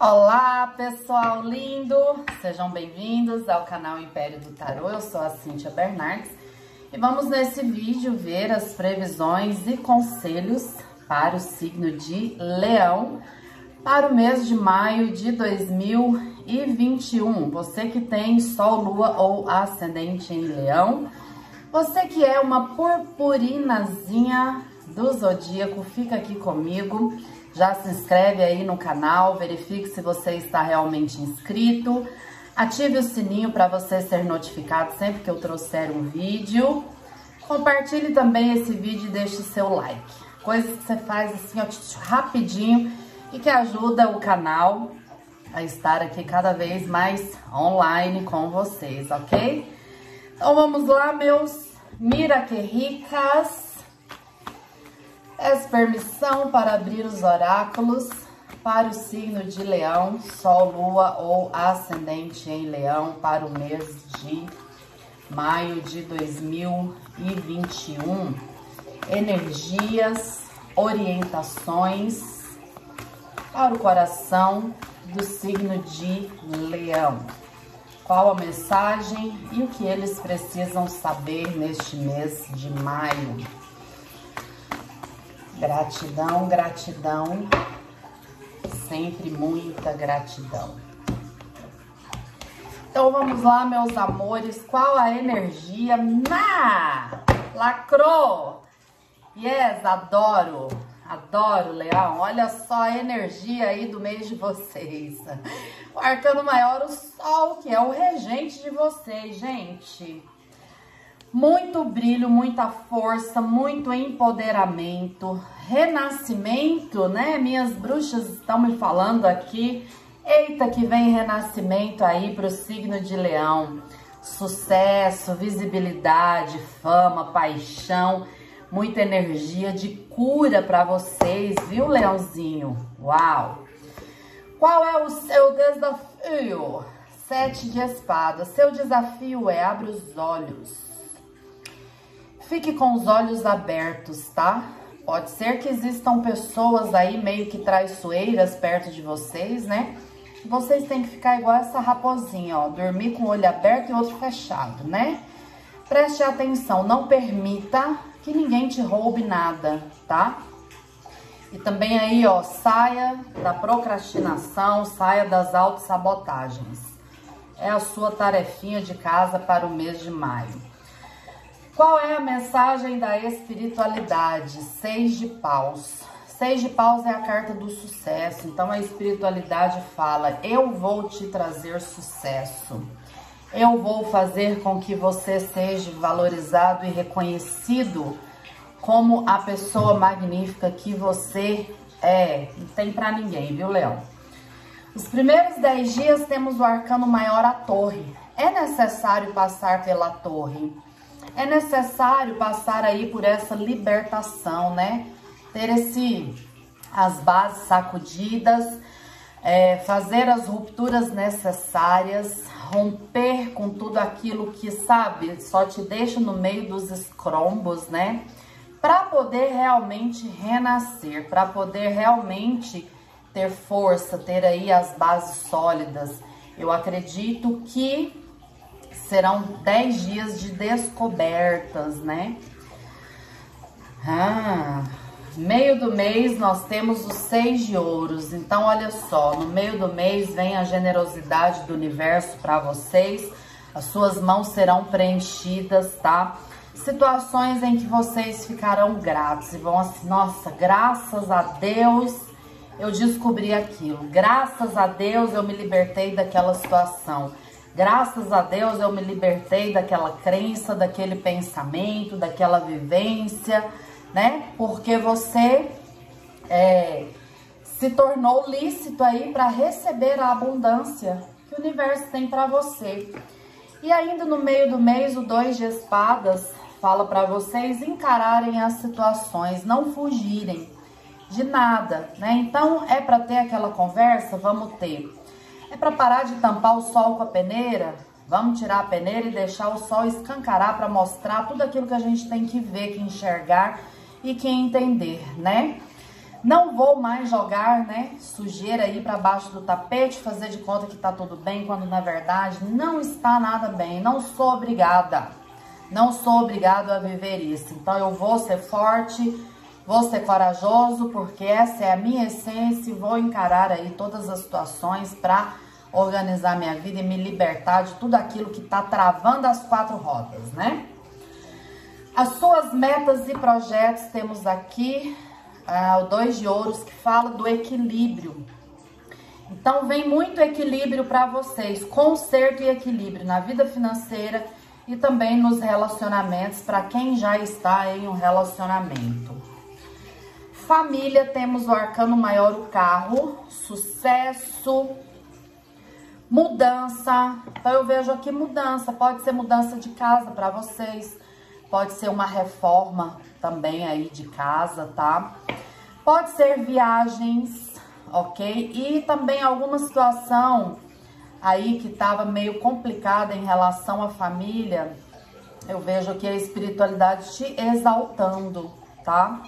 Olá, pessoal lindo! Sejam bem-vindos ao canal Império do Tarô. Eu sou a Cíntia Bernardes e vamos nesse vídeo ver as previsões e conselhos para o signo de Leão para o mês de maio de 2021. Você que tem Sol, Lua ou Ascendente em Leão, você que é uma purpurinazinha do Zodíaco, fica aqui comigo. Já se inscreve aí no canal, verifique se você está realmente inscrito. Ative o sininho para você ser notificado sempre que eu trouxer um vídeo. Compartilhe também esse vídeo e deixe seu like. Coisas que você faz assim, ó, rapidinho e que ajuda o canal a estar aqui cada vez mais online com vocês, ok? Então vamos lá, meus miraquerricas. Peço permissão para abrir os oráculos para o signo de Leão, Sol, Lua ou Ascendente em Leão para o mês de maio de 2021. Energias, orientações para o coração do signo de Leão. Qual a mensagem e o que eles precisam saber neste mês de maio? Gratidão, gratidão, sempre muita gratidão. Então vamos lá, meus amores, qual a energia? Na! Lacrou! Yes, adoro! Adoro, Leão. Olha só a energia aí do mês de vocês. O arcano maior, o Sol, que é o regente de vocês, gente. Muito brilho, muita força, muito empoderamento, renascimento, né? Minhas bruxas estão me falando aqui. Eita, que vem renascimento aí para o signo de Leão. Sucesso, visibilidade, fama, paixão muita energia de cura para vocês, viu, Leãozinho? Uau! Qual é o seu desafio? Sete de espadas. Seu desafio é abra os olhos. Fique com os olhos abertos, tá? Pode ser que existam pessoas aí meio que traiçoeiras perto de vocês, né? Vocês têm que ficar igual essa raposinha, ó. Dormir com o olho aberto e outro fechado, né? Preste atenção, não permita que ninguém te roube nada, tá? E também aí, ó, saia da procrastinação, saia das autossabotagens. É a sua tarefinha de casa para o mês de maio. Qual é a mensagem da espiritualidade? Seis de paus. Seis de paus é a carta do sucesso. Então a espiritualidade fala: eu vou te trazer sucesso. Eu vou fazer com que você seja valorizado e reconhecido como a pessoa magnífica que você é. Não tem para ninguém, viu, Leão? Os primeiros dez dias temos o arcano maior, a torre. É necessário passar pela torre. É necessário passar aí por essa libertação, né? Ter esse as bases sacudidas, é, fazer as rupturas necessárias, romper com tudo aquilo que, sabe, só te deixa no meio dos escrombos, né? Para poder realmente renascer, para poder realmente ter força, ter aí as bases sólidas. Eu acredito que serão 10 dias de descobertas, né? Ah, Meio do mês nós temos os seis de ouros. Então, olha só, no meio do mês vem a generosidade do universo para vocês. As suas mãos serão preenchidas, tá? Situações em que vocês ficarão gratos e vão assim, nossa, graças a Deus eu descobri aquilo. Graças a Deus eu me libertei daquela situação. Graças a Deus eu me libertei daquela crença, daquele pensamento, daquela vivência né? Porque você é, se tornou lícito aí para receber a abundância que o universo tem para você. E ainda no meio do mês, o dois de espadas fala para vocês encararem as situações, não fugirem de nada, né? Então é para ter aquela conversa, vamos ter. É para parar de tampar o sol com a peneira, vamos tirar a peneira e deixar o sol escancarar para mostrar tudo aquilo que a gente tem que ver, que enxergar e que entender, né? Não vou mais jogar, né, sujeira aí para baixo do tapete, fazer de conta que tá tudo bem, quando na verdade não está nada bem. Não sou obrigada. Não sou obrigado a viver isso. Então eu vou ser forte, vou ser corajoso, porque essa é a minha essência e vou encarar aí todas as situações para organizar minha vida e me libertar de tudo aquilo que tá travando as quatro rodas, né? As suas metas e projetos temos aqui ah, o dois de ouros que fala do equilíbrio. Então vem muito equilíbrio para vocês, conserto e equilíbrio na vida financeira e também nos relacionamentos para quem já está em um relacionamento. Família, temos o arcano maior, o carro, sucesso, mudança. Então eu vejo aqui mudança, pode ser mudança de casa para vocês, pode ser uma reforma também aí de casa, tá? Pode ser viagens, ok? E também alguma situação aí que estava meio complicada em relação à família, eu vejo que a espiritualidade te exaltando, tá?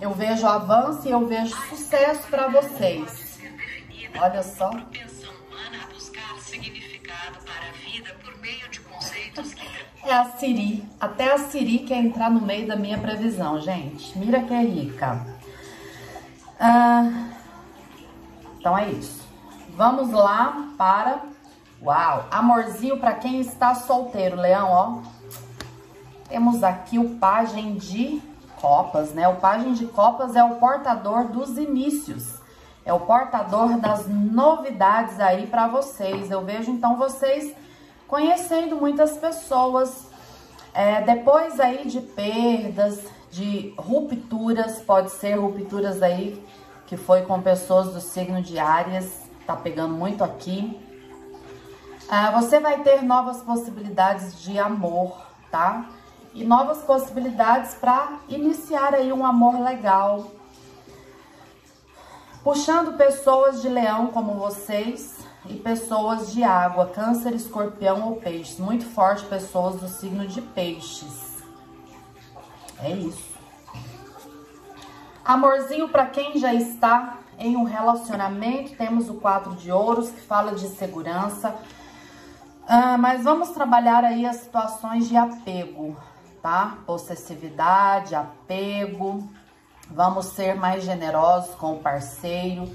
Eu vejo avanço e eu vejo sucesso para vocês. Olha só. É a Siri. Até a Siri quer entrar no meio da minha previsão, gente. Mira que é rica. Ah, então é isso. Vamos lá para... Uau! Amorzinho para quem está solteiro, Leão, ó. Temos aqui o pajem de copas, né? O pajem de copas é o portador dos inícios. É o portador das novidades aí para vocês. Eu vejo, então, vocês conhecendo muitas pessoas. É, depois aí de perdas, de rupturas, pode ser rupturas aí que foi com pessoas do signo de Áries, tá pegando muito aqui. Ah, você vai ter novas possibilidades de amor, tá? E novas possibilidades para iniciar aí um amor legal. Puxando pessoas de leão como vocês, e pessoas de água, câncer, escorpião ou peixes. Muito forte pessoas do signo de peixes. É isso. Amorzinho para quem já está em um relacionamento, temos o quadro de ouros que fala de segurança. Ah, mas vamos trabalhar aí as situações de apego, tá? Possessividade, apego. Vamos ser mais generosos com o parceiro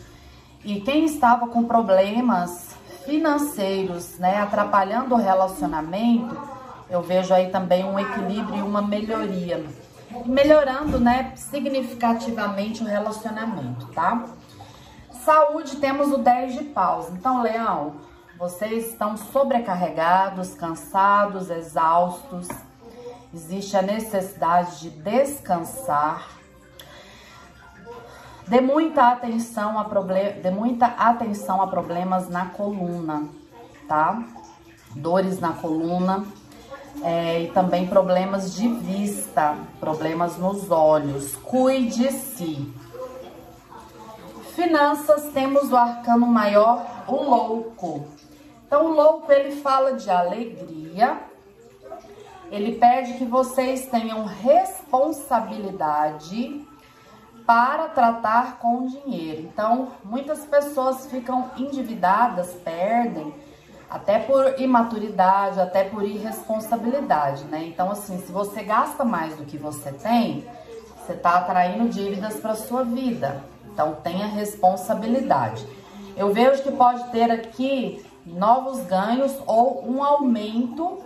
e quem estava com problemas financeiros, né, atrapalhando o relacionamento, eu vejo aí também um equilíbrio e uma melhoria. Melhorando, né, significativamente o relacionamento, tá? Saúde, temos o 10 de paus. Então, Leão, vocês estão sobrecarregados, cansados, exaustos. Existe a necessidade de descansar, Dê muita atenção a problem... Dê muita atenção a problemas na coluna, tá? Dores na coluna é, e também problemas de vista, problemas nos olhos. Cuide-se. Finanças, temos o arcano maior, o louco. Então, o louco, ele fala de alegria, ele pede que vocês tenham responsabilidade para tratar com dinheiro. Então, muitas pessoas ficam endividadas, perdem, até por imaturidade, até por irresponsabilidade, né? Então, assim, se você gasta mais do que você tem, você está atraindo dívidas para sua vida. Então, tenha responsabilidade. Eu vejo que pode ter aqui novos ganhos ou um aumento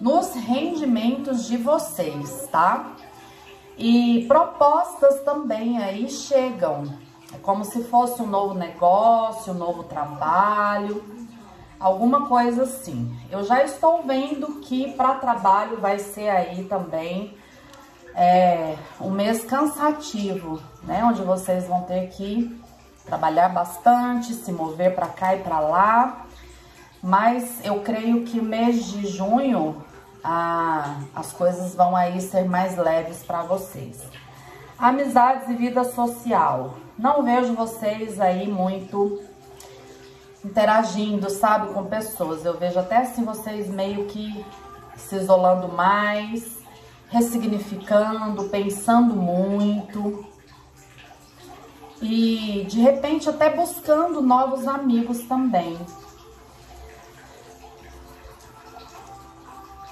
nos rendimentos de vocês, tá? E propostas também aí chegam. É como se fosse um novo negócio, um novo trabalho, alguma coisa assim. Eu já estou vendo que para trabalho vai ser aí também é, um mês cansativo, né? Onde vocês vão ter que trabalhar bastante, se mover para cá e para lá. Mas eu creio que mês de junho a, as coisas vão aí ser mais leves para vocês. Amizades e vida social. Não vejo vocês aí muito interagindo, sabe, com pessoas. Eu vejo até assim vocês meio que se isolando mais, ressignificando, pensando muito. e de repente até buscando novos amigos também.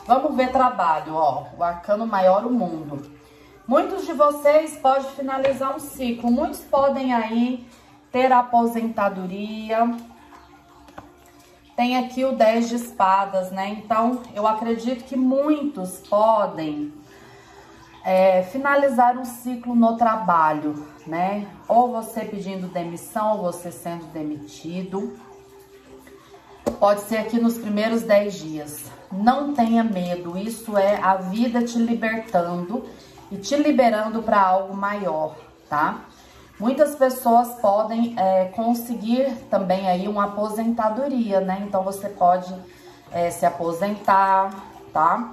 Vamos ver trabalho, ó. O arcano maior, o mundo. Muitos de vocês podem finalizar um ciclo. Muitos podem aí ter aposentadoria. Tem aqui o 10 de espadas, né? Então, eu acredito que muitos podem é, finalizar um ciclo no trabalho, né? Ou você pedindo demissão, ou você sendo demitido. Pode ser aqui nos primeiros 10 dias. Não tenha medo, isso é a vida te libertando e te liberando para algo maior, tá? Muitas pessoas podem é, conseguir também aí uma aposentadoria, né? Então você pode é, se aposentar, tá?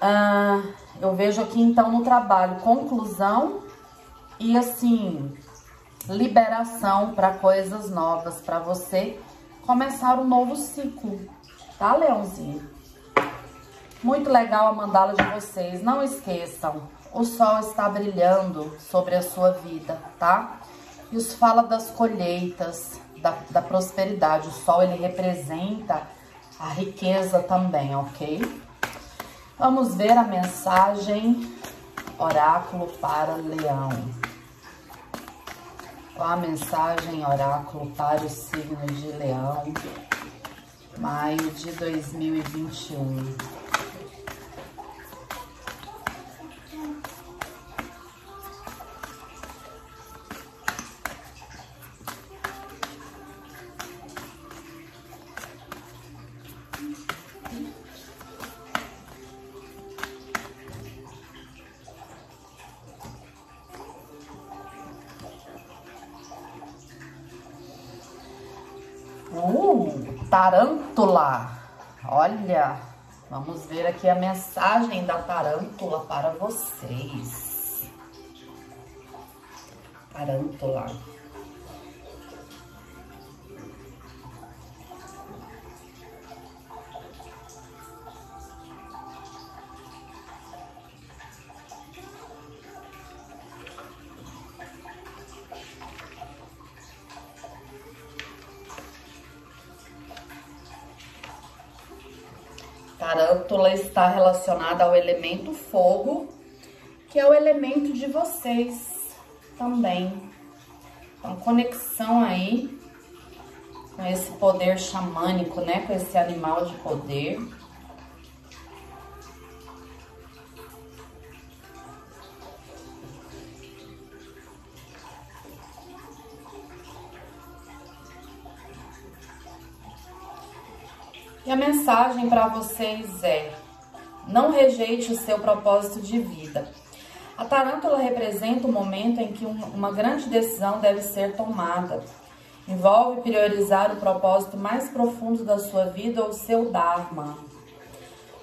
Ah, eu vejo aqui então no trabalho conclusão e assim liberação para coisas novas para você começar um novo ciclo, tá, Leãozinho? Muito legal a mandala de vocês. Não esqueçam, o sol está brilhando sobre a sua vida, tá? Isso fala das colheitas, da, da prosperidade. O sol, ele representa a riqueza também, ok? Vamos ver a mensagem oráculo para leão. A mensagem oráculo para o signo de leão, maio de 2021. Tarântula. Olha, vamos ver aqui a mensagem da tarântula para vocês. Tarântula. Tarântula está relacionada ao elemento fogo, que é o elemento de vocês também. Então, conexão aí com esse poder xamânico, né? Com esse animal de poder. E a mensagem para vocês é: não rejeite o seu propósito de vida. A tarântula representa o momento em que uma grande decisão deve ser tomada. Envolve priorizar o propósito mais profundo da sua vida ou seu Dharma.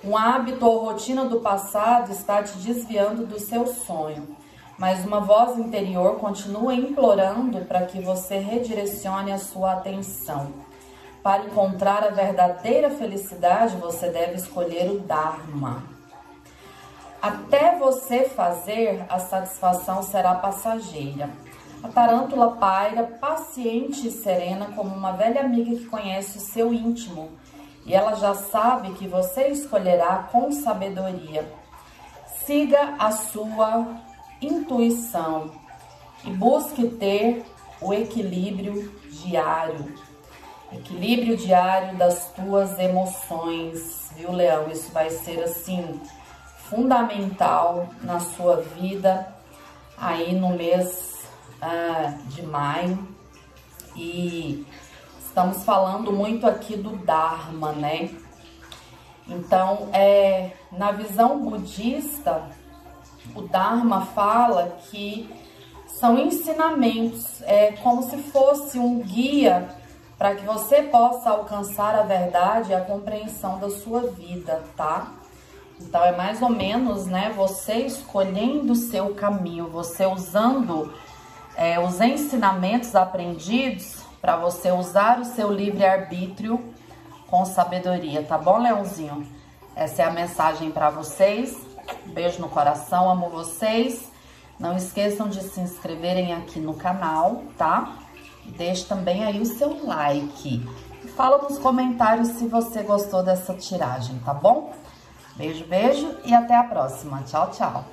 Um hábito ou rotina do passado está te desviando do seu sonho, mas uma voz interior continua implorando para que você redirecione a sua atenção. Para encontrar a verdadeira felicidade, você deve escolher o Dharma. Até você fazer, a satisfação será passageira. A tarântula paira, paciente e serena, como uma velha amiga que conhece o seu íntimo. E ela já sabe que você escolherá com sabedoria. Siga a sua intuição e busque ter o equilíbrio diário Equilíbrio diário das tuas emoções, viu, Leão? Isso vai ser assim fundamental na sua vida aí no mês ah, de maio. E estamos falando muito aqui do Dharma, né? Então, é, na visão budista, o Dharma fala que são ensinamentos, é como se fosse um guia para que você possa alcançar a verdade e a compreensão da sua vida, tá? Então é mais ou menos, né, você escolhendo o seu caminho, você usando é, os ensinamentos aprendidos para você usar o seu livre-arbítrio com sabedoria, tá bom, Leãozinho? Essa é a mensagem para vocês. beijo no coração, amo vocês. Não esqueçam de se inscreverem aqui no canal, tá? Deixe também aí o seu like. Fala nos comentários se você gostou dessa tiragem, tá bom? Beijo, beijo e até a próxima. Tchau, tchau.